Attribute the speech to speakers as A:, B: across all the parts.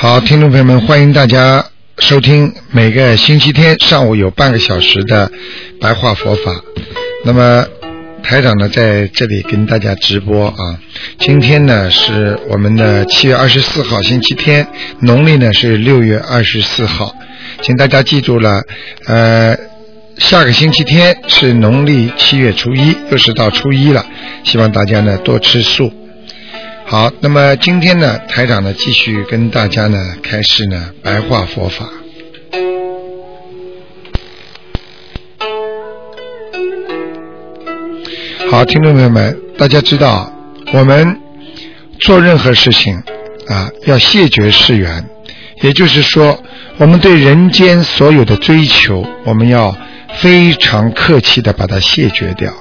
A: 好，听众朋友们，欢迎大家收听每个星期天上午有半个小时的白话佛法。那么台长呢在这里跟大家直播啊。今天呢是我们的七月二十四号星期天，农历呢是六月二十四号，请大家记住了，呃，下个星期天是农历七月初一，又是到初一了，希望大家呢多吃素。好，那么今天呢，台长呢继续跟大家呢开始呢白话佛法。好，听众朋友们，大家知道我们做任何事情啊，要谢绝世缘，也就是说，我们对人间所有的追求，我们要非常客气的把它谢绝掉。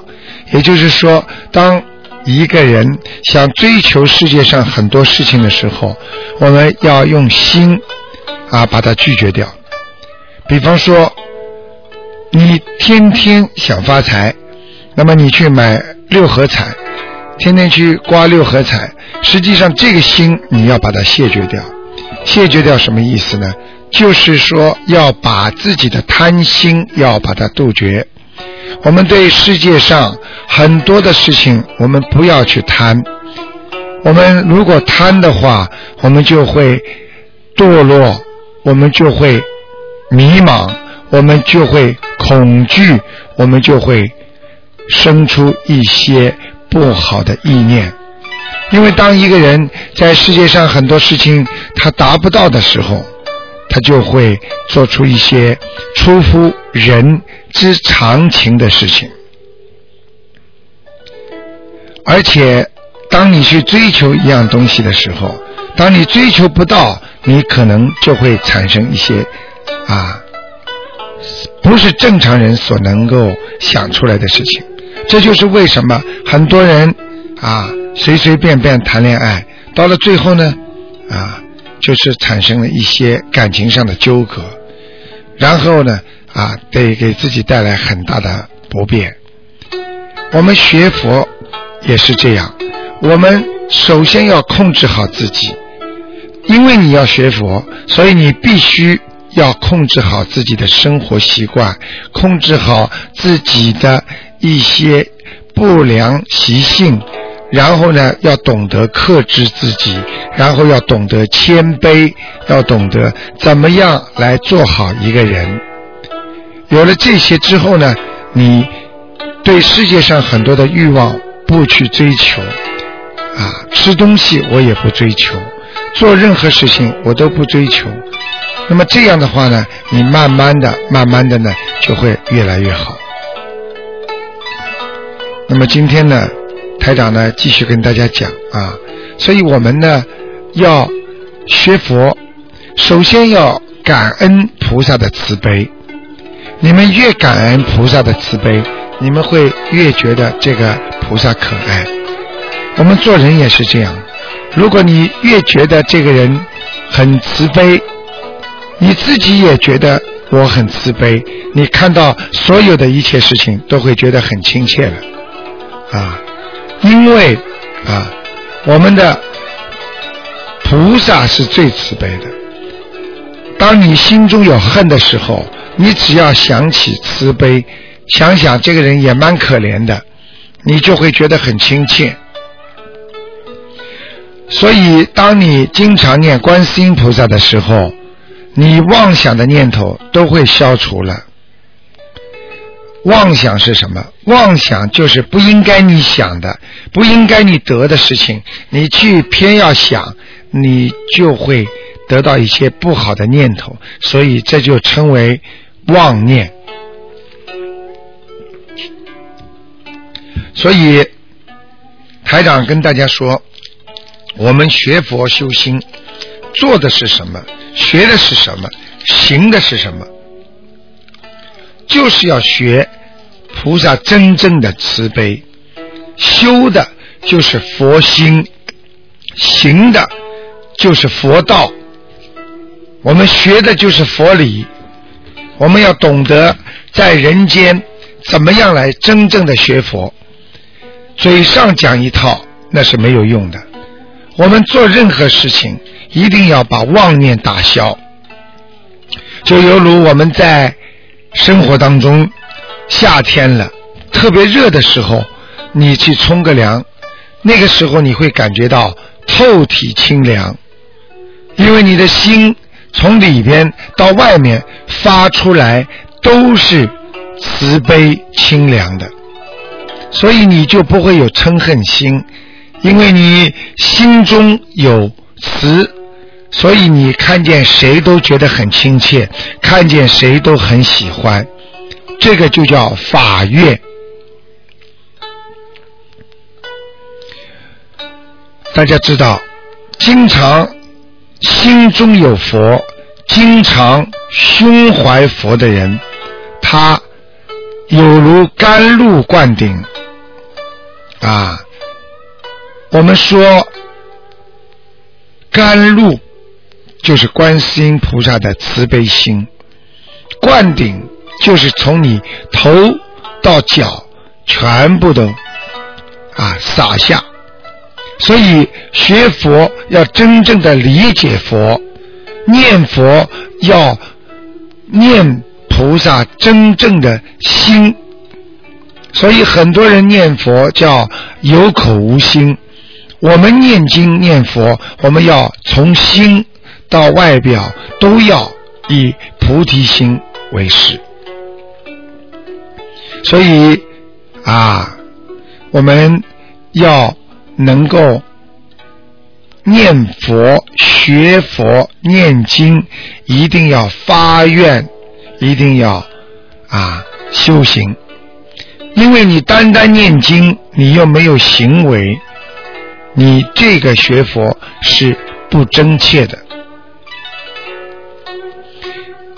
A: 也就是说，当一个人想追求世界上很多事情的时候，我们要用心啊把它拒绝掉。比方说，你天天想发财，那么你去买六合彩，天天去刮六合彩，实际上这个心你要把它谢绝掉。谢绝掉什么意思呢？就是说要把自己的贪心要把它杜绝。我们对世界上很多的事情，我们不要去贪。我们如果贪的话，我们就会堕落，我们就会迷茫，我们就会恐惧，我们就会生出一些不好的意念。因为当一个人在世界上很多事情他达不到的时候，他就会做出一些出乎人之常情的事情，而且当你去追求一样东西的时候，当你追求不到，你可能就会产生一些啊，不是正常人所能够想出来的事情。这就是为什么很多人啊随随便便谈恋爱，到了最后呢啊。就是产生了一些感情上的纠葛，然后呢，啊，得给自己带来很大的不便。我们学佛也是这样，我们首先要控制好自己，因为你要学佛，所以你必须要控制好自己的生活习惯，控制好自己的一些不良习性。然后呢，要懂得克制自己，然后要懂得谦卑，要懂得怎么样来做好一个人。有了这些之后呢，你对世界上很多的欲望不去追求，啊，吃东西我也不追求，做任何事情我都不追求。那么这样的话呢，你慢慢的、慢慢的呢，就会越来越好。那么今天呢？台长呢，继续跟大家讲啊，所以我们呢要学佛，首先要感恩菩萨的慈悲。你们越感恩菩萨的慈悲，你们会越觉得这个菩萨可爱。我们做人也是这样，如果你越觉得这个人很慈悲，你自己也觉得我很慈悲，你看到所有的一切事情都会觉得很亲切了啊。因为啊，我们的菩萨是最慈悲的。当你心中有恨的时候，你只要想起慈悲，想想这个人也蛮可怜的，你就会觉得很亲切。所以，当你经常念观世音菩萨的时候，你妄想的念头都会消除了。妄想是什么？妄想就是不应该你想的，不应该你得的事情，你去偏要想，你就会得到一些不好的念头，所以这就称为妄念。所以台长跟大家说我们学佛修心，做的是什么？学的是什么？行的是什么？就是要学菩萨真正的慈悲，修的就是佛心，行的就是佛道。我们学的就是佛理，我们要懂得在人间怎么样来真正的学佛。嘴上讲一套那是没有用的，我们做任何事情一定要把妄念打消。就犹如我们在生活当中，夏天了，特别热的时候，你去冲个凉，那个时候你会感觉到透体清凉，因为你的心从里边到外面发出来都是慈悲清凉的，所以你就不会有嗔恨心，因为你心中有慈。所以你看见谁都觉得很亲切，看见谁都很喜欢，这个就叫法悦。大家知道，经常心中有佛，经常胸怀佛的人，他有如甘露灌顶啊。我们说甘露。就是观世音菩萨的慈悲心，灌顶就是从你头到脚全部都啊洒下，所以学佛要真正的理解佛，念佛要念菩萨真正的心，所以很多人念佛叫有口无心，我们念经念佛，我们要从心。到外表都要以菩提心为师，所以啊，我们要能够念佛、学佛、念经，一定要发愿，一定要啊修行。因为你单单念经，你又没有行为，你这个学佛是不真切的。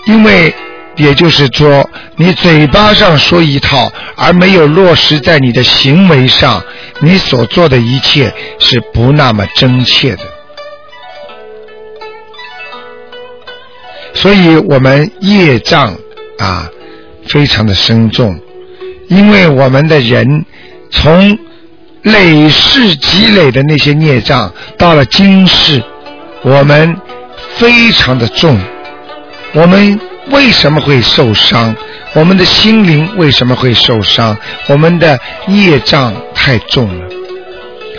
A: 因为，也就是说，你嘴巴上说一套，而没有落实在你的行为上，你所做的一切是不那么真切的。所以我们业障啊，非常的深重，因为我们的人从累世积累的那些孽障，到了今世，我们非常的重。我们为什么会受伤？我们的心灵为什么会受伤？我们的业障太重了，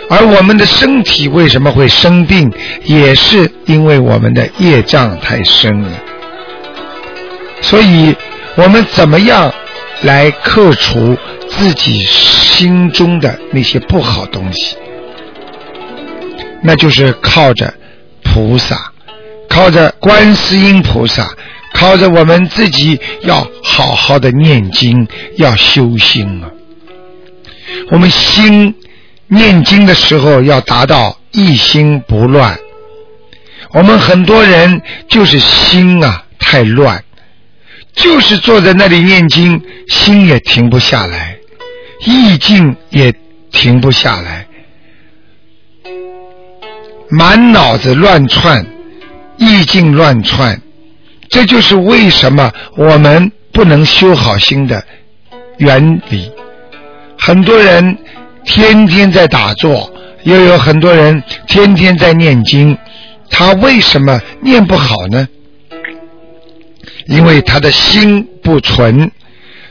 A: 而我们的身体为什么会生病？也是因为我们的业障太深了。所以，我们怎么样来克除自己心中的那些不好东西？那就是靠着菩萨。靠着观世音菩萨，靠着我们自己，要好好的念经，要修心啊。我们心念经的时候要达到一心不乱。我们很多人就是心啊太乱，就是坐在那里念经，心也停不下来，意境也停不下来，满脑子乱窜。意境乱窜，这就是为什么我们不能修好心的原理。很多人天天在打坐，又有很多人天天在念经，他为什么念不好呢？因为他的心不纯，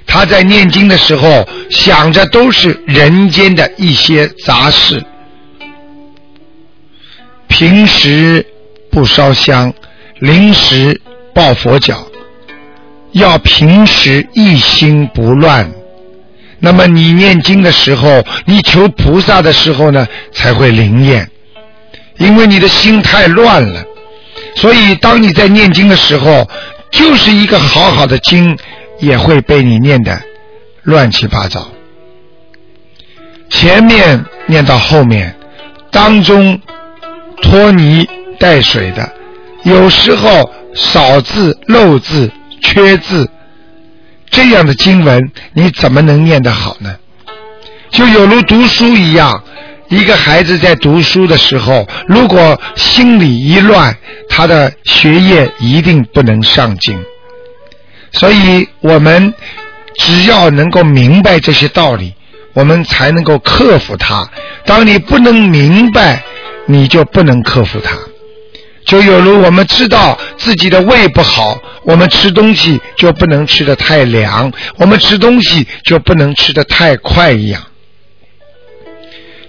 A: 他在念经的时候想着都是人间的一些杂事，平时。不烧香，临时抱佛脚，要平时一心不乱。那么你念经的时候，你求菩萨的时候呢，才会灵验。因为你的心太乱了，所以当你在念经的时候，就是一个好好的经，也会被你念的乱七八糟。前面念到后面，当中。拖泥带水的，有时候少字漏字缺字，这样的经文你怎么能念得好呢？就有如读书一样，一个孩子在读书的时候，如果心里一乱，他的学业一定不能上进。所以，我们只要能够明白这些道理，我们才能够克服它。当你不能明白，你就不能克服它。就有如我们知道自己的胃不好，我们吃东西就不能吃的太凉，我们吃东西就不能吃的太快一样。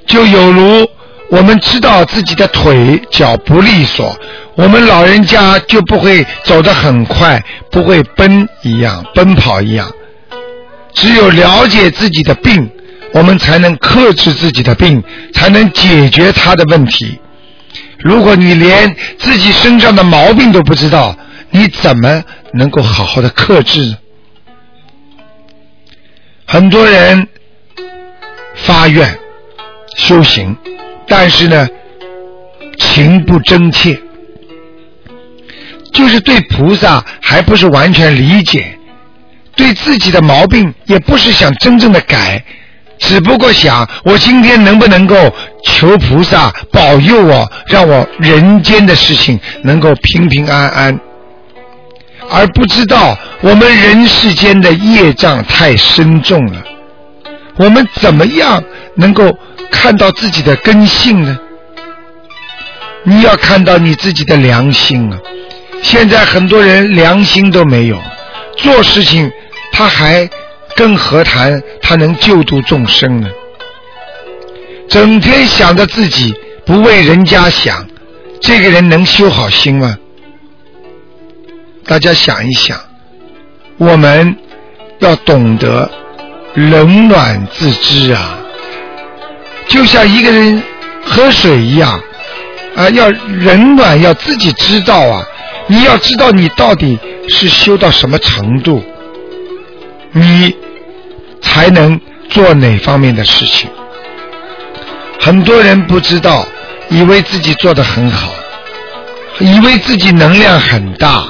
A: 就有如我们知道自己的腿脚不利索，我们老人家就不会走得很快，不会奔一样，奔跑一样。只有了解自己的病，我们才能克制自己的病，才能解决他的问题。如果你连自己身上的毛病都不知道，你怎么能够好好的克制？很多人发愿。修行，但是呢，情不真切，就是对菩萨还不是完全理解，对自己的毛病也不是想真正的改，只不过想我今天能不能够求菩萨保佑我，让我人间的事情能够平平安安，而不知道我们人世间的业障太深重了，我们怎么样能够？看到自己的根性呢？你要看到你自己的良心啊！现在很多人良心都没有，做事情他还更何谈他能救度众生呢？整天想着自己，不为人家想，这个人能修好心吗？大家想一想，我们要懂得冷暖自知啊！就像一个人喝水一样，啊，要冷暖要自己知道啊。你要知道你到底是修到什么程度，你才能做哪方面的事情。很多人不知道，以为自己做的很好，以为自己能量很大，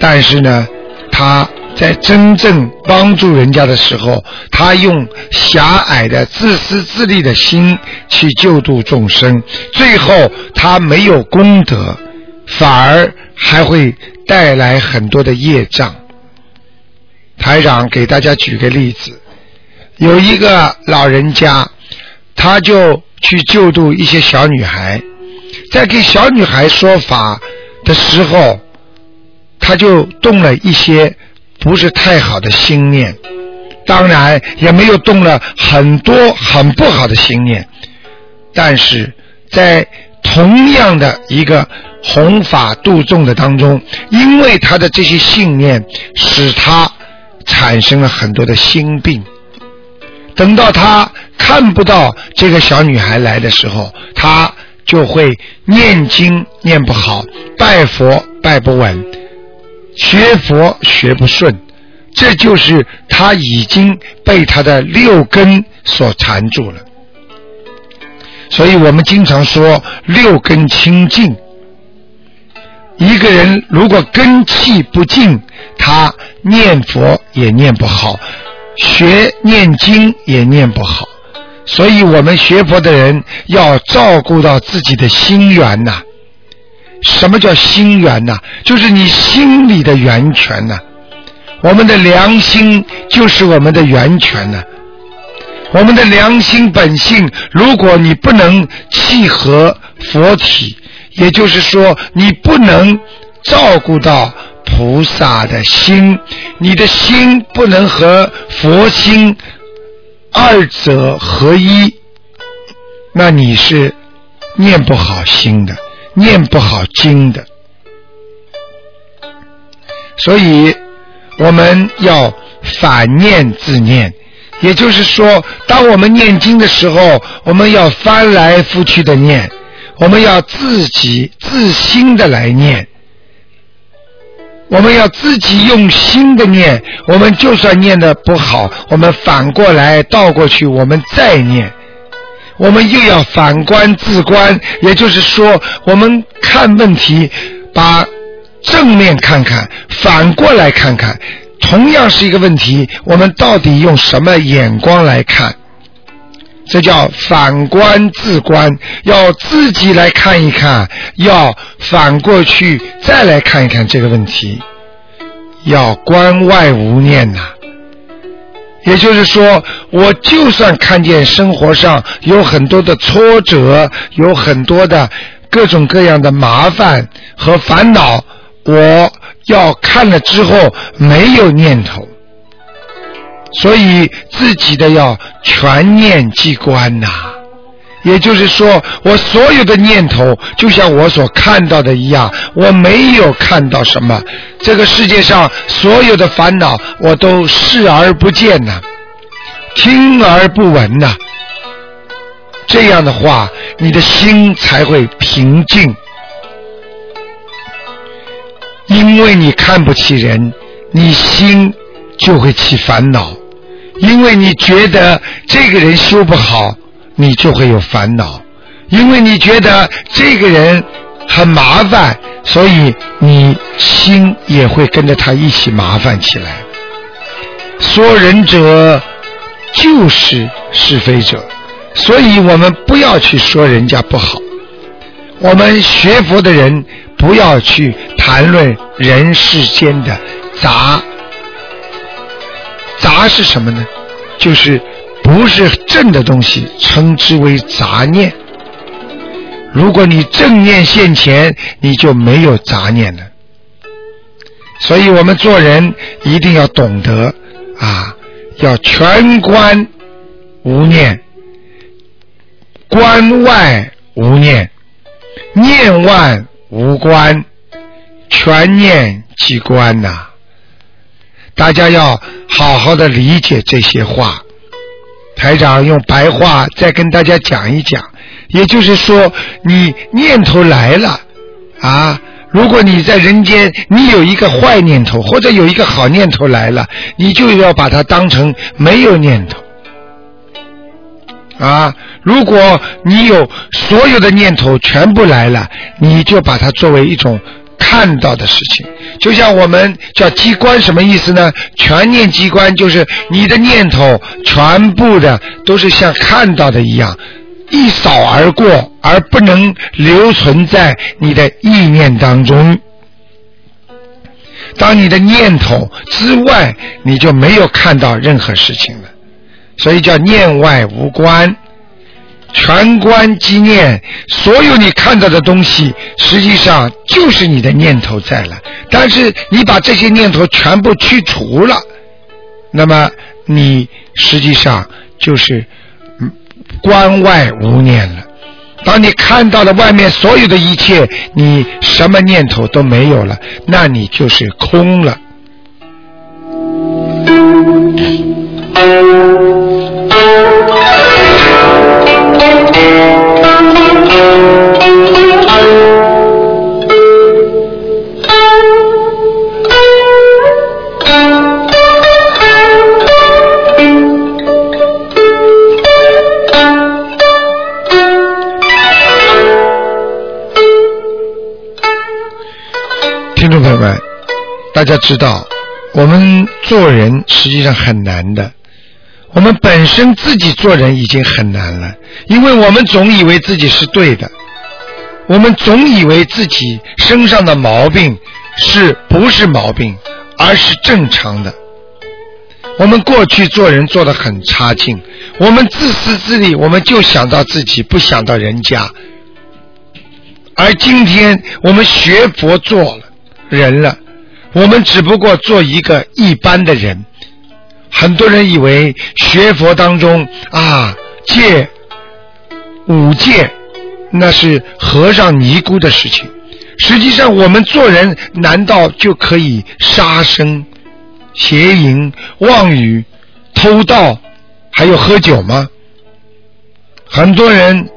A: 但是呢，他。在真正帮助人家的时候，他用狭隘的、自私自利的心去救度众生，最后他没有功德，反而还会带来很多的业障。台长给大家举个例子，有一个老人家，他就去救度一些小女孩，在给小女孩说法的时候，他就动了一些。不是太好的心念，当然也没有动了很多很不好的心念，但是在同样的一个弘法度众的当中，因为他的这些信念，使他产生了很多的心病。等到他看不到这个小女孩来的时候，他就会念经念不好，拜佛拜不稳。学佛学不顺，这就是他已经被他的六根所缠住了。所以我们经常说六根清净。一个人如果根气不净，他念佛也念不好，学念经也念不好。所以我们学佛的人要照顾到自己的心源呐。什么叫心源呐？就是你心里的源泉呐。我们的良心就是我们的源泉呐。我们的良心本性，如果你不能契合佛体，也就是说，你不能照顾到菩萨的心，你的心不能和佛心二者合一，那你是念不好心的。念不好经的，所以我们要反念自念。也就是说，当我们念经的时候，我们要翻来覆去的念，我们要自己自心的来念，我们要自己用心的念。我们就算念的不好，我们反过来倒过去，我们再念。我们又要反观自观，也就是说，我们看问题，把正面看看，反过来看看，同样是一个问题，我们到底用什么眼光来看？这叫反观自观，要自己来看一看，要反过去再来看一看这个问题，要关外无念呐。也就是说，我就算看见生活上有很多的挫折，有很多的各种各样的麻烦和烦恼，我要看了之后没有念头。所以自己的要全念即观呐，也就是说，我所有的念头就像我所看到的一样，我没有看到什么。这个世界上所有的烦恼，我都视而不见呐，听而不闻呐。这样的话，你的心才会平静，因为你看不起人，你心就会起烦恼。因为你觉得这个人修不好，你就会有烦恼；因为你觉得这个人很麻烦，所以你心也会跟着他一起麻烦起来。说人者就是是非者，所以我们不要去说人家不好。我们学佛的人不要去谈论人世间的杂。杂是什么呢？就是不是正的东西，称之为杂念。如果你正念现前，你就没有杂念了。所以我们做人一定要懂得啊，要全观无念，观外无念，念外无观，全念即观呐。大家要好好的理解这些话，台长用白话再跟大家讲一讲。也就是说，你念头来了啊，如果你在人间，你有一个坏念头或者有一个好念头来了，你就要把它当成没有念头啊。如果你有所有的念头全部来了，你就把它作为一种。看到的事情，就像我们叫机关，什么意思呢？全念机关就是你的念头全部的都是像看到的一样，一扫而过，而不能留存在你的意念当中。当你的念头之外，你就没有看到任何事情了，所以叫念外无关。全观即念，所有你看到的东西，实际上就是你的念头在了。但是你把这些念头全部去除了，那么你实际上就是关外无念了。当你看到了外面所有的一切，你什么念头都没有了，那你就是空了。听众朋友们，大家知道，我们做人实际上很难的。我们本身自己做人已经很难了，因为我们总以为自己是对的，我们总以为自己身上的毛病是不是毛病，而是正常的。我们过去做人做得很差劲，我们自私自利，我们就想到自己，不想到人家。而今天我们学佛做了人了，我们只不过做一个一般的人。很多人以为学佛当中啊戒五戒那是和尚尼姑的事情，实际上我们做人难道就可以杀生、邪淫、妄语、偷盗，还有喝酒吗？很多人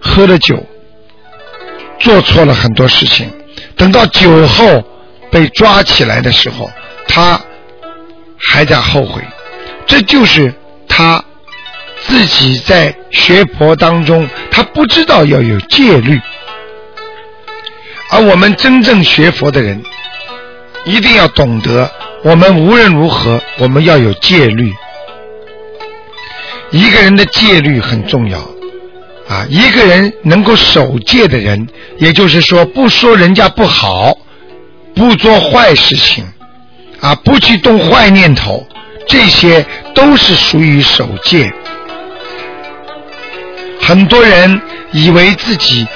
A: 喝了酒，做错了很多事情，等到酒后被抓起来的时候，他。还在后悔，这就是他自己在学佛当中，他不知道要有戒律。而我们真正学佛的人，一定要懂得，我们无论如何，我们要有戒律。一个人的戒律很重要啊！一个人能够守戒的人，也就是说，不说人家不好，不做坏事情，啊，不去动坏念头，这些都是属于守戒。很多人以为自己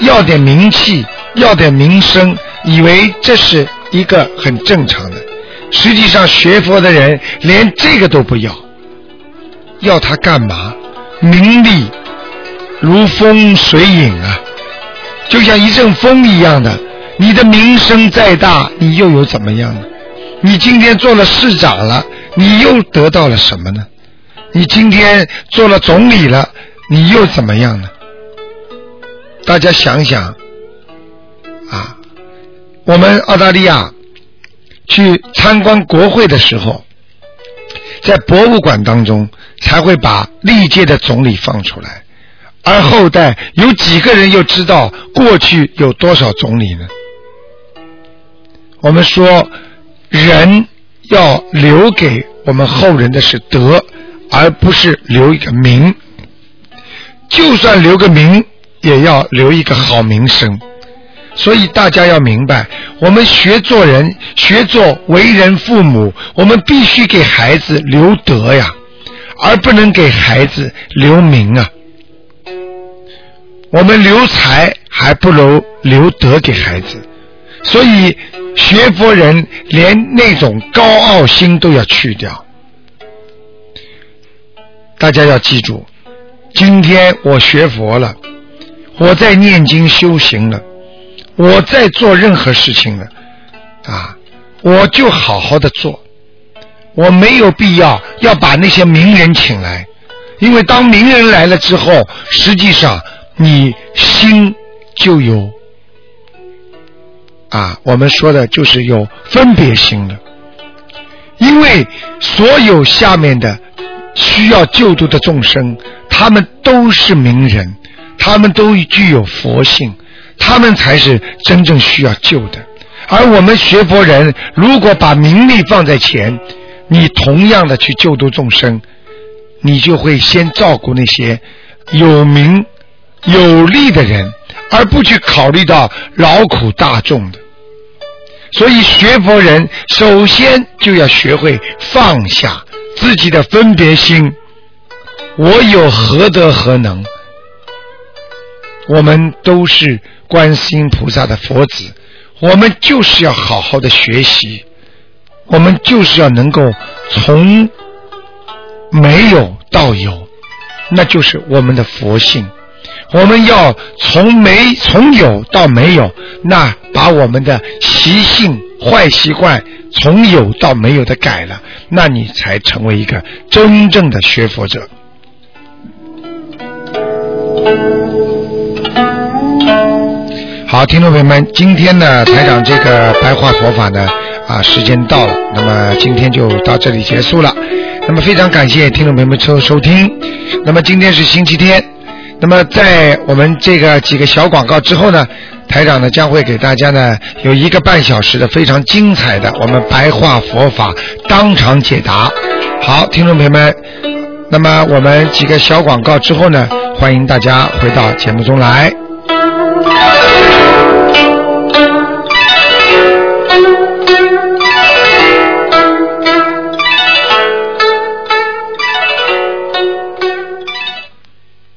A: 要点名气。要点名声，以为这是一个很正常的。实际上，学佛的人连这个都不要，要他干嘛？名利如风水影啊，就像一阵风一样的。你的名声再大，你又有怎么样呢？你今天做了市长了，你又得到了什么呢？你今天做了总理了，你又怎么样呢？大家想想。啊，我们澳大利亚去参观国会的时候，在博物馆当中才会把历届的总理放出来，而后代有几个人又知道过去有多少总理呢？我们说，人要留给我们后人的是德，而不是留一个名。就算留个名，也要留一个好名声。所以大家要明白，我们学做人，学做为人父母，我们必须给孩子留德呀，而不能给孩子留名啊。我们留财还不如留德给孩子，所以学佛人连那种高傲心都要去掉。大家要记住，今天我学佛了，我在念经修行了。我在做任何事情了，啊，我就好好的做，我没有必要要把那些名人请来，因为当名人来了之后，实际上你心就有，啊，我们说的就是有分别心的，因为所有下面的需要救度的众生，他们都是名人，他们都具有佛性。他们才是真正需要救的，而我们学佛人如果把名利放在前，你同样的去救度众生，你就会先照顾那些有名有利的人，而不去考虑到劳苦大众的。所以学佛人首先就要学会放下自己的分别心，我有何德何能？我们都是。观世音菩萨的佛子，我们就是要好好的学习，我们就是要能够从没有到有，那就是我们的佛性。我们要从没从有到没有，那把我们的习性坏习惯从有到没有的改了，那你才成为一个真正的学佛者。好，听众朋友们，今天呢，台长这个白话佛法呢，啊，时间到了，那么今天就到这里结束了。那么非常感谢听众朋友们收收听。那么今天是星期天，那么在我们这个几个小广告之后呢，台长呢将会给大家呢有一个半小时的非常精彩的我们白话佛法当场解答。好，听众朋友们，那么我们几个小广告之后呢，欢迎大家回到节目中来。